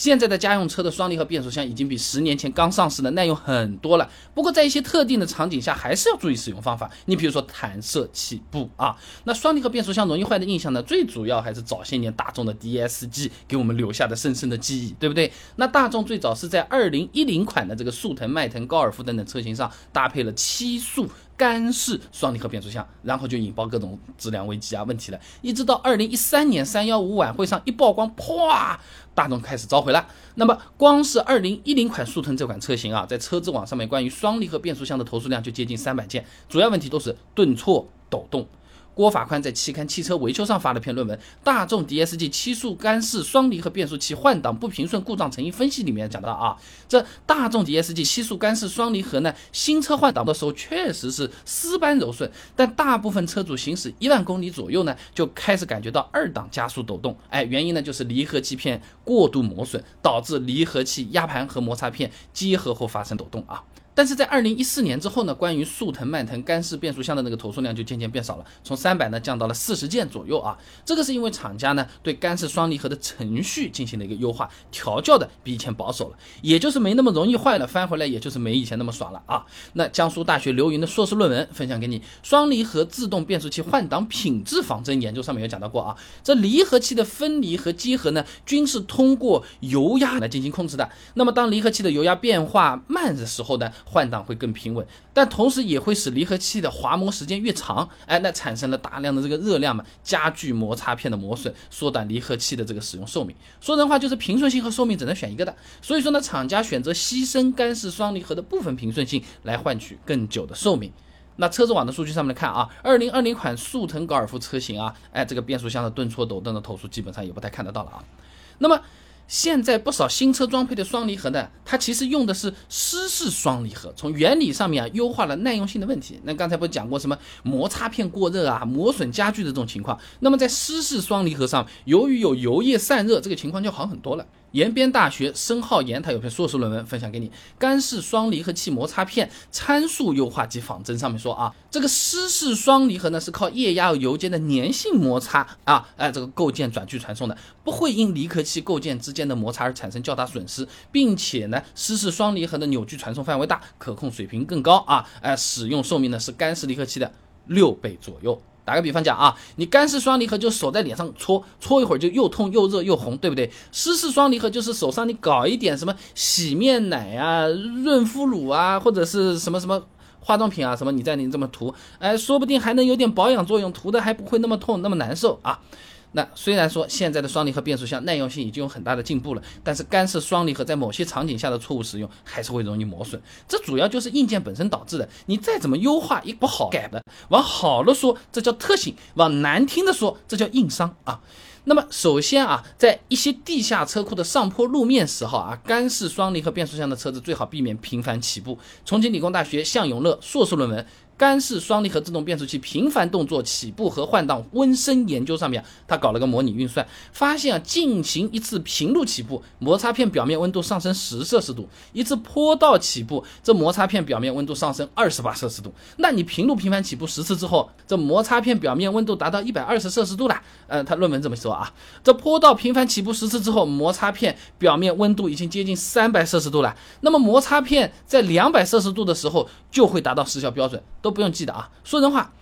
现在的家用车的双离合变速箱已经比十年前刚上市的耐用很多了。不过在一些特定的场景下，还是要注意使用方法。你比如说弹射起步啊，那双离合变速箱容易坏的印象呢，最主要还是早些年大众的 DSG 给我们留下的深深的记忆，对不对？那大众最早是在二零一零款的这个速腾、迈腾、高尔夫等等车型上搭配了七速。干式双离合变速箱，然后就引爆各种质量危机啊问题了。一直到二零一三年三幺五晚会上一曝光，啪，大众开始召回了。那么光是二零一零款速腾这款车型啊，在车之网上面关于双离合变速箱的投诉量就接近三百件，主要问题都是顿挫、抖动。郭法宽在期刊《汽车维修》上发了篇论文，《大众 DSG 七速干式双离合变速器换挡不平顺故障成因分析》里面讲到啊，这大众 DSG 七速干式双离合呢，新车换挡的时候确实是丝般柔顺，但大部分车主行驶一万公里左右呢，就开始感觉到二档加速抖动，哎，原因呢就是离合器片过度磨损，导致离合器压盘和摩擦片结合后发生抖动啊。但是在二零一四年之后呢，关于速腾、迈腾干式变速箱的那个投诉量就渐渐变少了，从三百呢降到了四十件左右啊。这个是因为厂家呢对干式双离合的程序进行了一个优化，调教的比以前保守了，也就是没那么容易坏了，翻回来也就是没以前那么爽了啊。那江苏大学刘云的硕士论文分享给你，《双离合自动变速器换挡品质仿真研究》上面有讲到过啊，这离合器的分离和结合呢，均是通过油压来进行控制的。那么当离合器的油压变化慢的时候呢？换挡会更平稳，但同时也会使离合器的滑磨时间越长，哎，那产生了大量的这个热量嘛，加剧摩擦片的磨损，缩短离合器的这个使用寿命。说人话就是平顺性和寿命只能选一个的，所以说呢，厂家选择牺牲干式双离合的部分平顺性来换取更久的寿命。那车子网的数据上面来看啊，二零二零款速腾高尔夫车型啊，哎，这个变速箱的顿挫抖动的投诉基本上也不太看得到了啊。那么。现在不少新车装配的双离合呢，它其实用的是湿式双离合，从原理上面啊优化了耐用性的问题。那刚才不是讲过什么摩擦片过热啊、磨损加剧的这种情况？那么在湿式双离合上，由于有油液散热，这个情况就好很多了。延边大学申浩岩他有篇硕士论文分享给你，干式双离合器摩擦片参数优化及仿真上面说啊，这个湿式双离合呢是靠液压油间的粘性摩擦啊，哎这个构件转距传送的，不会因离合器构件之间的摩擦而产生较大损失，并且呢湿式双离合的扭矩传送范围大，可控水平更高啊，哎使用寿命呢是干式离合器的六倍左右。打个比方讲啊，你干式双离合就手在脸上搓搓一会儿就又痛又热又红，对不对？湿式双离合就是手上你搞一点什么洗面奶啊、润肤乳啊，或者是什么什么化妆品啊什么，你在你这么涂，哎，说不定还能有点保养作用，涂的还不会那么痛那么难受啊。那虽然说现在的双离合变速箱耐用性已经有很大的进步了，但是干式双离合在某些场景下的错误使用还是会容易磨损，这主要就是硬件本身导致的。你再怎么优化也不好改的。往好了说，这叫特性；往难听的说，这叫硬伤啊。那么首先啊，在一些地下车库的上坡路面时候啊，干式双离合变速箱的车子最好避免频繁起步。重庆理工大学向永乐硕士论文。干式双离合自动变速器频繁动作起步和换挡温升研究上面，他搞了个模拟运算，发现啊，进行一次平路起步，摩擦片表面温度上升十摄氏度；一次坡道起步，这摩擦片表面温度上升二十八摄氏度。那你平路频繁起步十次之后，这摩擦片表面温度达到一百二十摄氏度了。呃，他论文这么说啊，这坡道频繁起步十次之后，摩擦片表面温度已经接近三百摄氏度了。那么摩擦片在两百摄氏度的时候就会达到失效标准。都都不用记得啊！说人话，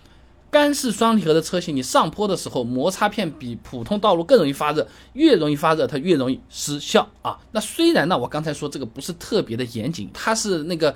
干式双离合的车型，你上坡的时候摩擦片比普通道路更容易发热，越容易发热，它越容易失效啊。那虽然呢，我刚才说这个不是特别的严谨，它是那个。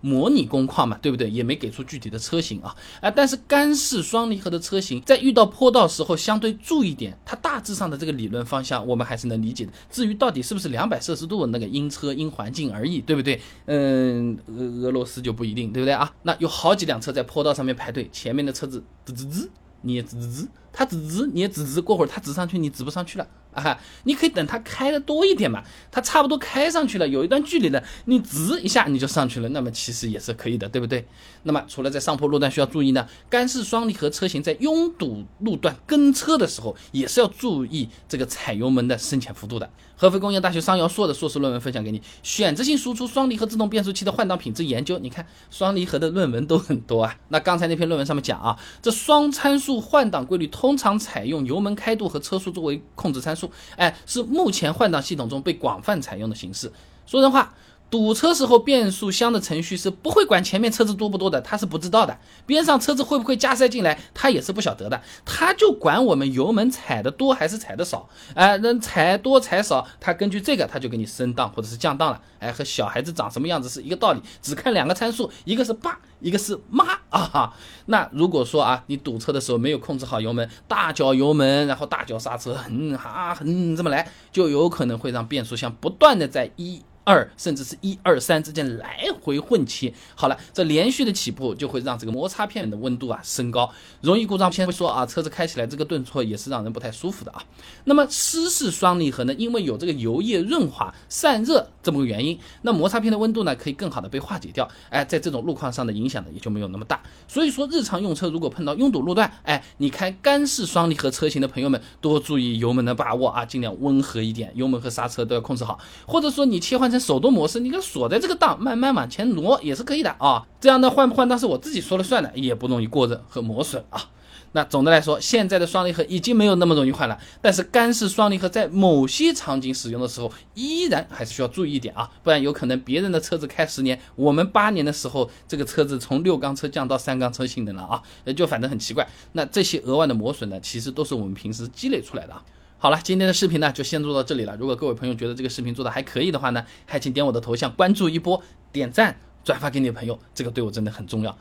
模拟工况嘛，对不对？也没给出具体的车型啊，哎，但是干式双离合的车型在遇到坡道时候相对注意点，它大致上的这个理论方向我们还是能理解的。至于到底是不是两百摄氏度，那个因车因环境而异，对不对？嗯，俄俄罗斯就不一定，对不对啊？那有好几辆车在坡道上面排队，前面的车子吱吱吱，你也吱吱吱，它吱吱你也吱吱，过会儿它吱上去，你吱不上去了。啊，你可以等它开的多一点嘛，它差不多开上去了，有一段距离了，你直一下你就上去了，那么其实也是可以的，对不对？那么除了在上坡路段需要注意呢，干式双离合车型在拥堵路段跟车的时候，也是要注意这个踩油门的深浅幅度的。合肥工业大学商尧硕的硕士论文分享给你，选择性输出双离合自动变速器的换挡品质研究。你看双离合的论文都很多啊。那刚才那篇论文上面讲啊，这双参数换挡规律通常采用油门开度和车速作为控制参数，哎，是目前换挡系统中被广泛采用的形式。说人话。堵车时候，变速箱的程序是不会管前面车子多不多的，他是不知道的。边上车子会不会加塞进来，他也是不晓得的。他就管我们油门踩的多还是踩的少。哎，那踩多踩少，他根据这个他就给你升档或者是降档了。哎，和小孩子长什么样子是一个道理，只看两个参数，一个是爸，一个是妈啊。那如果说啊，你堵车的时候没有控制好油门，大脚油门，然后大脚刹车，嗯哈嗯这么来，就有可能会让变速箱不断的在一。二甚至是一二三之间来回混切，好了，这连续的起步就会让这个摩擦片的温度啊升高，容易故障。先说啊，车子开起来这个顿挫也是让人不太舒服的啊。那么湿式双离合呢，因为有这个油液润滑散热这么个原因，那摩擦片的温度呢可以更好的被化解掉，哎，在这种路况上的影响呢也就没有那么大。所以说日常用车如果碰到拥堵路段，哎，你开干式双离合车型的朋友们多注意油门的把握啊，尽量温和一点，油门和刹车都要控制好，或者说你切换。成手动模式，你给锁在这个档，慢慢往前挪也是可以的啊。这样呢，换不换档是我自己说了算的，也不容易过热和磨损啊。那总的来说，现在的双离合已经没有那么容易换了，但是干式双离合在某些场景使用的时候，依然还是需要注意一点啊，不然有可能别人的车子开十年，我们八年的时候，这个车子从六缸车降到三缸车性能了啊，就反正很奇怪。那这些额外的磨损呢，其实都是我们平时积累出来的啊。好了，今天的视频呢就先做到这里了。如果各位朋友觉得这个视频做的还可以的话呢，还请点我的头像关注一波，点赞转发给你的朋友，这个对我真的很重要，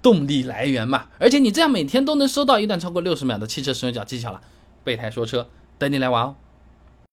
动力来源嘛。而且你这样每天都能收到一段超过六十秒的汽车使用小技巧了。备胎说车，等你来玩哦。